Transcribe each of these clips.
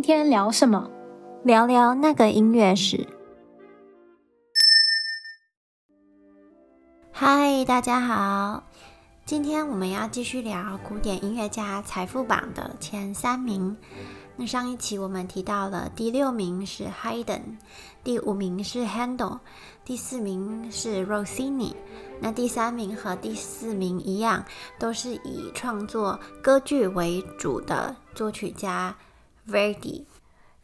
今天聊什么？聊聊那个音乐史。嗨，大家好，今天我们要继续聊古典音乐家财富榜的前三名。那上一期我们提到了第六名是 Haydn，第五名是 Handel，第四名是 Rossini。那第三名和第四名一样，都是以创作歌剧为主的作曲家 Verdi。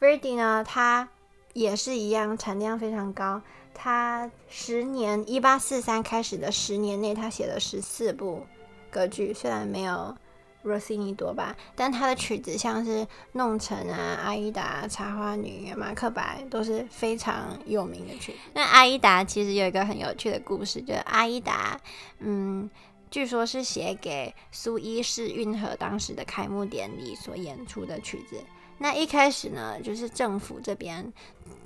Verdi 呢，他也是一样，产量非常高。他十年，一八四三开始的十年内，他写了十四部歌剧，虽然没有 Rossini 多吧，但他的曲子像是《弄臣》啊、《阿依达》、《茶花女》、《马克白》都是非常有名的曲。那《阿依达》其实有一个很有趣的故事，就是阿依达，嗯，据说是写给苏伊士运河当时的开幕典礼所演出的曲子。那一开始呢，就是政府这边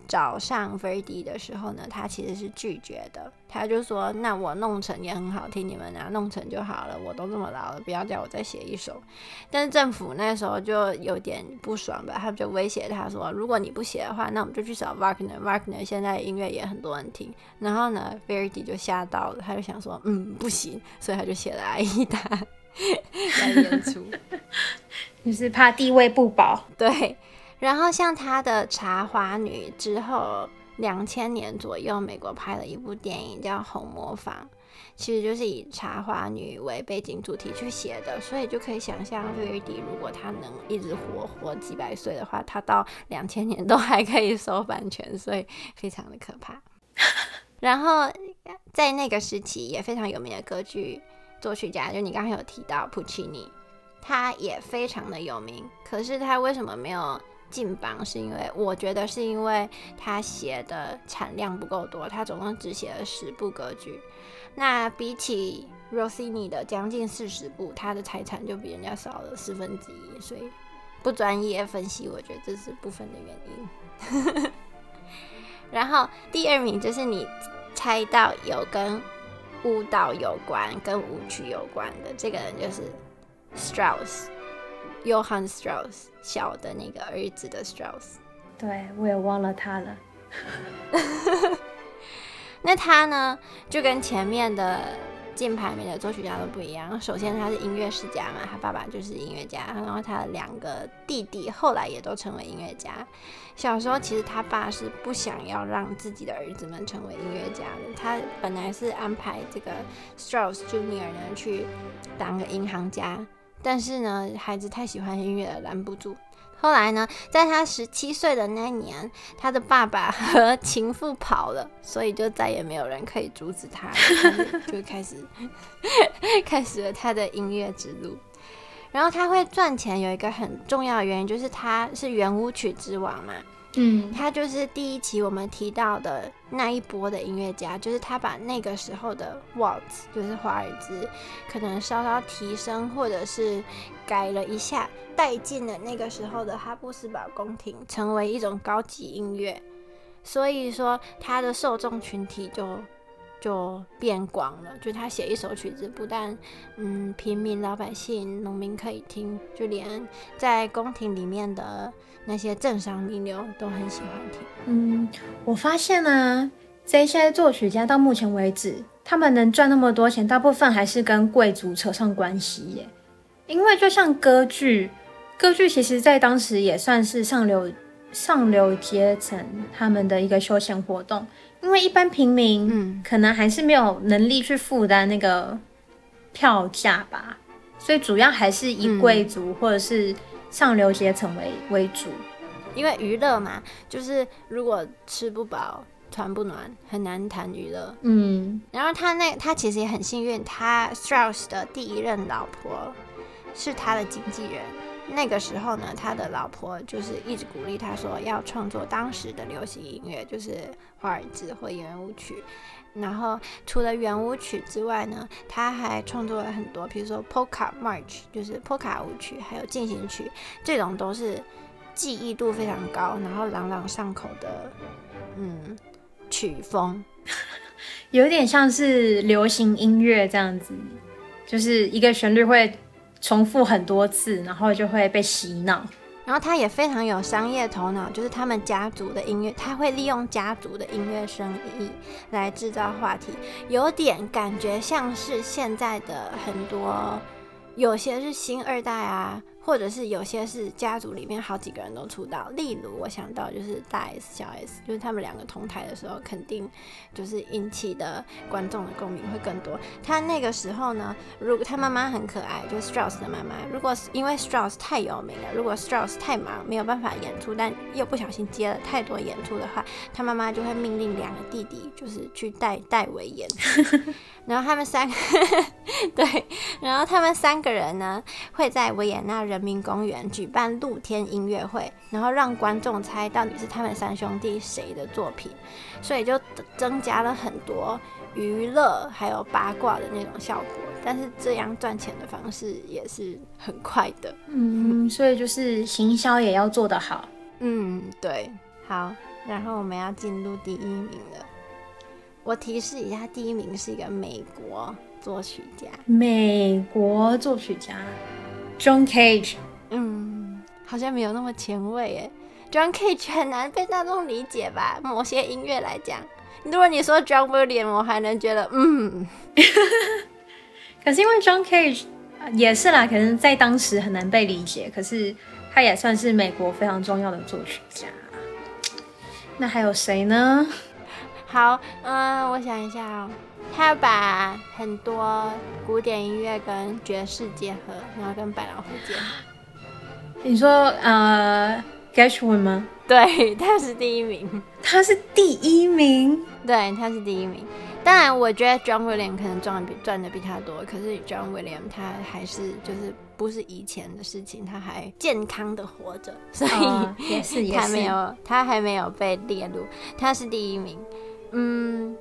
找上 Verdi 的时候呢，他其实是拒绝的。他就说：“那我弄成也很好听，你们拿弄成就好了。我都这么老了，不要叫我再写一首。”但是政府那时候就有点不爽吧，他们就威胁他说：“如果你不写的话，那我们就去找 Wagner。Wagner 现在音乐也很多人听。”然后呢，Verdi 就吓到了，他就想说：“嗯，不行。”所以他就写了《阿依达》来演出。就是怕地位不保，对。然后像他的《茶花女》之后，两千年左右，美国拍了一部电影叫《红磨坊》，其实就是以茶花女为背景主题去写的，所以就可以想象，威迪如果他能一直活活几百岁的话，他到两千年都还可以收版权，所以非常的可怕。然后在那个时期也非常有名的歌剧作曲家，就你刚刚有提到普契尼。他也非常的有名，可是他为什么没有进榜？是因为我觉得是因为他写的产量不够多，他总共只写了十部歌剧。那比起 Rossini 的将近四十部，他的财产就比人家少了四分之一，所以不专业分析，我觉得这是部分的原因。然后第二名就是你猜到有跟舞蹈有关、跟舞曲有关的这个人，就是。Strauss，Johann Strauss，小的那个儿子的 Strauss，对，我也忘了他了。那他呢，就跟前面的近排名的作曲家都不一样。首先他是音乐世家嘛，他爸爸就是音乐家，然后他的两个弟弟后来也都成为音乐家。小时候其实他爸是不想要让自己的儿子们成为音乐家的，他本来是安排这个 Strauss Junior 呢去当个银行家。但是呢，孩子太喜欢音乐了，拦不住。后来呢，在他十七岁的那年，他的爸爸和情妇跑了，所以就再也没有人可以阻止他，就开始 开始了他的音乐之路。然后他会赚钱，有一个很重要的原因，就是他是圆舞曲之王嘛。嗯，他就是第一期我们提到的那一波的音乐家，就是他把那个时候的 waltz，就是华尔兹，可能稍稍提升或者是改了一下，带进了那个时候的哈布斯堡宫廷，成为一种高级音乐。所以说他的受众群体就就变广了，就他写一首曲子，不但嗯平民老百姓、农民可以听，就连在宫廷里面的。那些政商名流都很喜欢听。嗯，我发现呢、这些作曲家到目前为止，他们能赚那么多钱，大部分还是跟贵族扯上关系耶。因为就像歌剧，歌剧其实在当时也算是上流上流阶层他们的一个休闲活动。因为一般平民，嗯，可能还是没有能力去负担那个票价吧，所以主要还是以贵族或者是。上流阶层为为主，因为娱乐嘛，就是如果吃不饱、穿不暖，很难谈娱乐。嗯，然后他那他其实也很幸运，他 Strauss 的第一任老婆是他的经纪人。那个时候呢，他的老婆就是一直鼓励他说要创作当时的流行音乐，就是华尔兹或圆舞曲。然后除了圆舞曲之外呢，他还创作了很多，比如说 Polka March，就是 Polka 舞曲，还有进行曲，这种都是记忆度非常高，然后朗朗上口的，嗯，曲风，有点像是流行音乐这样子，就是一个旋律会重复很多次，然后就会被洗脑。然后他也非常有商业头脑，就是他们家族的音乐，他会利用家族的音乐生意来制造话题，有点感觉像是现在的很多，有些是新二代啊。或者是有些是家族里面好几个人都出道，例如我想到就是大 S 小 S，就是他们两个同台的时候，肯定就是引起的观众的共鸣会更多。他那个时候呢，如果他妈妈很可爱，就是 Strauss 的妈妈，如果因为 Strauss 太有名了，如果 Strauss 太忙没有办法演出，但又不小心接了太多演出的话，他妈妈就会命令两个弟弟就是去代代为演出，然后他们三个 对，然后他们三个人呢会在维也纳。人民公园举办露天音乐会，然后让观众猜到底是他们三兄弟谁的作品，所以就增加了很多娱乐还有八卦的那种效果。但是这样赚钱的方式也是很快的，嗯，所以就是行销也要做得好。嗯，对，好，然后我们要进入第一名了。我提示一下，第一名是一个美国作曲家，美国作曲家。John Cage，嗯，好像没有那么前卫耶。John Cage 很难被大众理解吧？某些音乐来讲，如果你说 John Williams，我还能觉得嗯。可是因为 John Cage 也是啦，可能在当时很难被理解。可是他也算是美国非常重要的作曲家。那还有谁呢？好，嗯，我想一下哦。他把很多古典音乐跟爵士结合，然后跟百老汇结合。你说呃，Gershwin 吗？对，他是第一名。他是第一名。对，他是第一名。当然，我觉得 John Williams 可能赚的比赚的比他多，可是 John Williams 他还是就是不是以前的事情，他还健康的活着，所以、哦、也是 也是他没有他还没有被列入，他是第一名。嗯。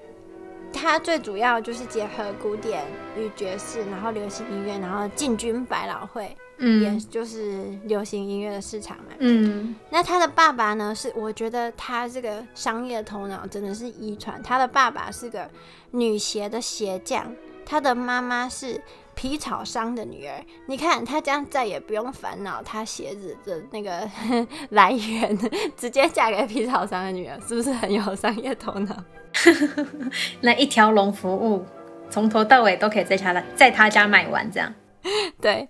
它最主要就是结合古典与爵士，然后流行音乐，然后进军百老汇，嗯，也就是流行音乐的市场嘛，嗯。那他的爸爸呢？是我觉得他这个商业头脑真的是遗传。他的爸爸是个女鞋的鞋匠，他的妈妈是皮草商的女儿。你看她这样再也不用烦恼她鞋子的那个 来源，直接嫁给皮草商的女儿，是不是很有商业头脑？那一条龙服务，从头到尾都可以在他在他家买完，这样。对，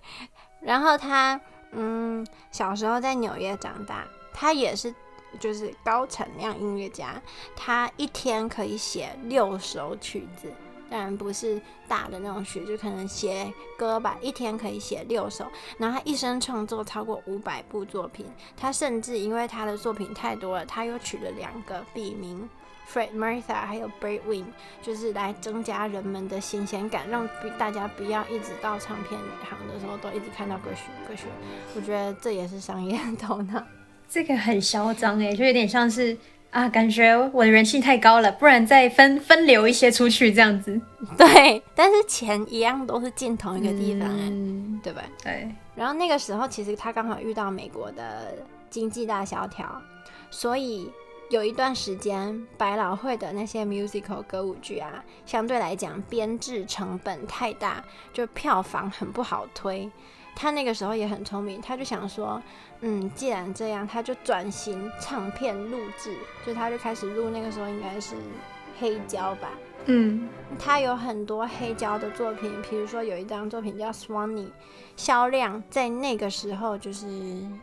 然后他嗯，小时候在纽约长大，他也是就是高产量音乐家，他一天可以写六首曲子，当然不是大的那种曲，就可能写歌吧，一天可以写六首。然后他一生创作超过五百部作品，他甚至因为他的作品太多了，他又取了两个笔名。Fred Mercer 还有 Breit w i n 就是来增加人们的新鲜感，让大家不要一直到唱片行的时候都一直看到歌曲歌曲。我觉得这也是商业头脑。这个很嚣张哎，就有点像是啊，感觉我的人气太高了，不然再分分流一些出去这样子。对，但是钱一样都是进同一个地方，嗯，对吧？对。然后那个时候其实他刚好遇到美国的经济大萧条，所以。有一段时间，百老汇的那些 musical 歌舞剧啊，相对来讲编制成本太大，就票房很不好推。他那个时候也很聪明，他就想说，嗯，既然这样，他就转型唱片录制，就他就开始录。那个时候应该是黑胶吧，嗯，他有很多黑胶的作品，比如说有一张作品叫 Swanee，销量在那个时候就是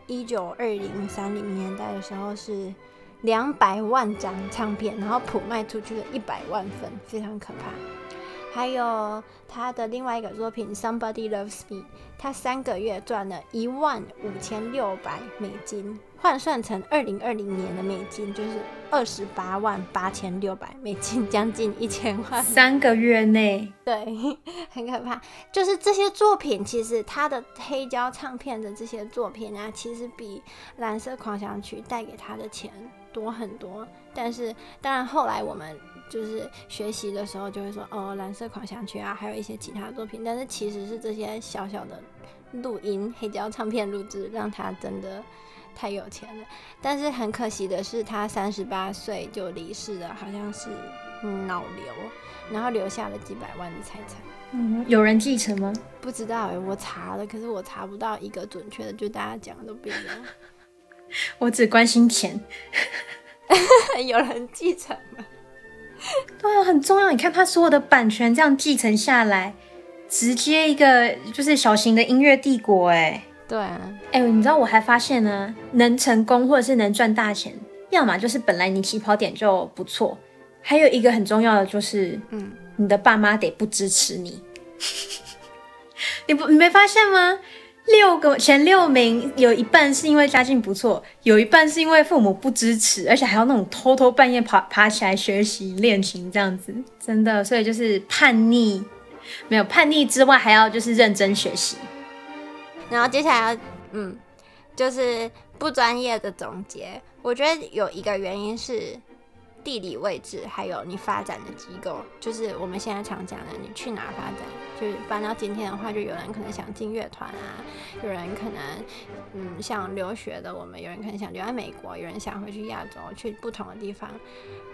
一九二零三零年代的时候是。两百万张唱片，然后普卖出去了一百万份，非常可怕。还有他的另外一个作品《Somebody Loves Me》，他三个月赚了一万五千六百美金，换算成二零二零年的美金就是二十八万八千六百美金，将近一千万。三个月内，对，很可怕。就是这些作品，其实他的黑胶唱片的这些作品啊，其实比《蓝色狂想曲》带给他的钱。多很多，但是当然后来我们就是学习的时候就会说哦，蓝色狂想曲啊，还有一些其他作品，但是其实是这些小小的录音黑胶唱片录制让他真的太有钱了。但是很可惜的是，他三十八岁就离世了，好像是脑瘤，然后留下了几百万的财产。嗯，有人继承吗？不知道哎，我查了，可是我查不到一个准确的，就大家讲的都不一样。我只关心钱。有人继承吗？对啊，很重要。你看他所有的版权这样继承下来，直接一个就是小型的音乐帝国哎。对啊，哎，你知道我还发现呢，能成功或者是能赚大钱，要么就是本来你起跑点就不错，还有一个很重要的就是，嗯，你的爸妈得不支持你。你不你没发现吗？六个前六名有一半是因为家境不错，有一半是因为父母不支持，而且还要那种偷偷半夜爬爬起来学习练琴这样子，真的，所以就是叛逆，没有叛逆之外，还要就是认真学习。然后接下来，嗯，就是不专业的总结，我觉得有一个原因是。地理位置，还有你发展的机构，就是我们现在常讲的，你去哪发展？就是搬到今天的话，就有人可能想进乐团啊，有人可能嗯想留学的，我们有人可能想留在美国，有人想回去亚洲，去不同的地方。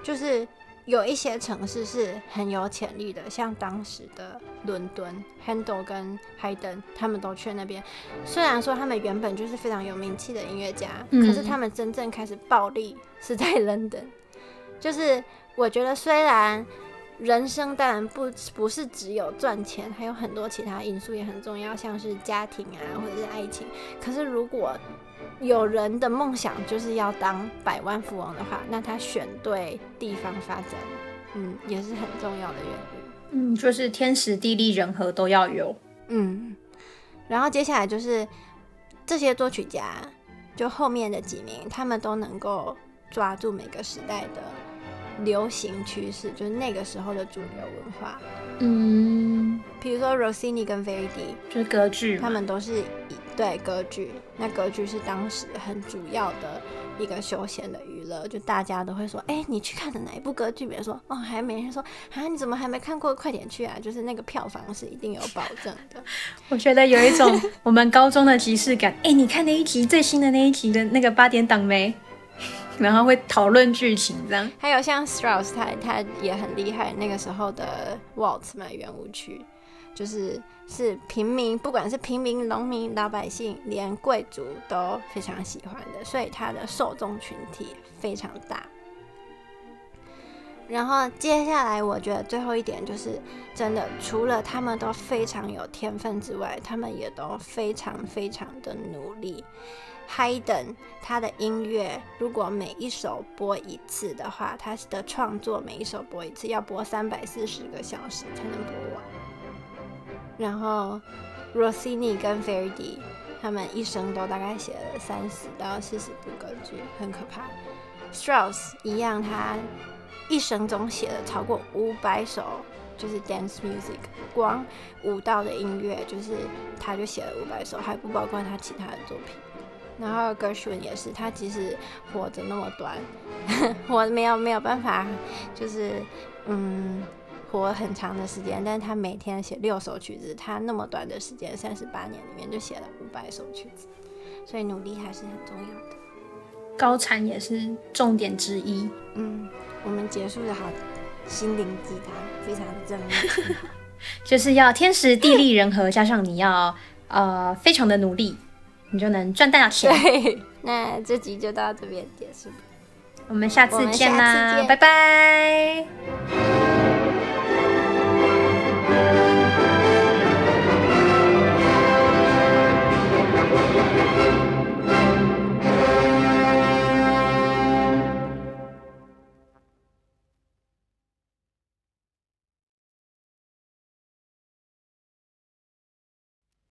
就是有一些城市是很有潜力的，像当时的伦敦，Handel 跟 Haydn 他们都去那边。虽然说他们原本就是非常有名气的音乐家，嗯，可是他们真正开始暴力是在 London。就是我觉得，虽然人生当然不不是只有赚钱，还有很多其他因素也很重要，像是家庭啊，或者是爱情。可是如果有人的梦想就是要当百万富翁的话，那他选对地方发展，嗯，也是很重要的原因。嗯，就是天时地利人和都要有。嗯，然后接下来就是这些作曲家，就后面的几名，他们都能够抓住每个时代的。流行趋势就是那个时候的主流文化，嗯，比如说 Rossini 跟 Verdi 就是歌剧，他们都是以对歌剧，那歌剧是当时很主要的一个休闲的娱乐，就大家都会说，哎、欸，你去看的哪一部歌剧？别人说，哦，还没人说，啊，你怎么还没看过？快点去啊！就是那个票房是一定有保证的。我觉得有一种我们高中的即视感，哎、欸，你看那一集最新的那一集的那个八点档没？然后会讨论剧情，这样。还有像 Strauss，他他也很厉害。那个时候的 Waltz 嘛，圆舞曲，就是是平民，不管是平民、农民、老百姓，连贵族都非常喜欢的，所以他的受众群体非常大。然后接下来，我觉得最后一点就是，真的除了他们都非常有天分之外，他们也都非常非常的努力。Hayden 他的音乐，如果每一首播一次的话，他的创作每一首播一次要播三百四十个小时才能播完。然后 Rossini 跟 Verdi 他们一生都大概写了三十到四十部歌剧，很可怕。Strauss 一样，他一生中写了超过五百首，就是 dance music，光舞蹈的音乐就是他就写了五百首，还不包括他其他的作品。然后 Gershwin 也是，他其实活着那么短，活没有没有办法，就是嗯，活很长的时间，但是他每天写六首曲子，他那么短的时间，三十八年里面就写了五百首曲子，所以努力还是很重要的。高产也是重点之一。嗯，我们结束的好心灵鸡汤，非常的正面，就是要天时地利人和，加上你要呃非常的努力。你就能赚大钱。对，那这集就到这边结束，我们下次见啦，拜拜。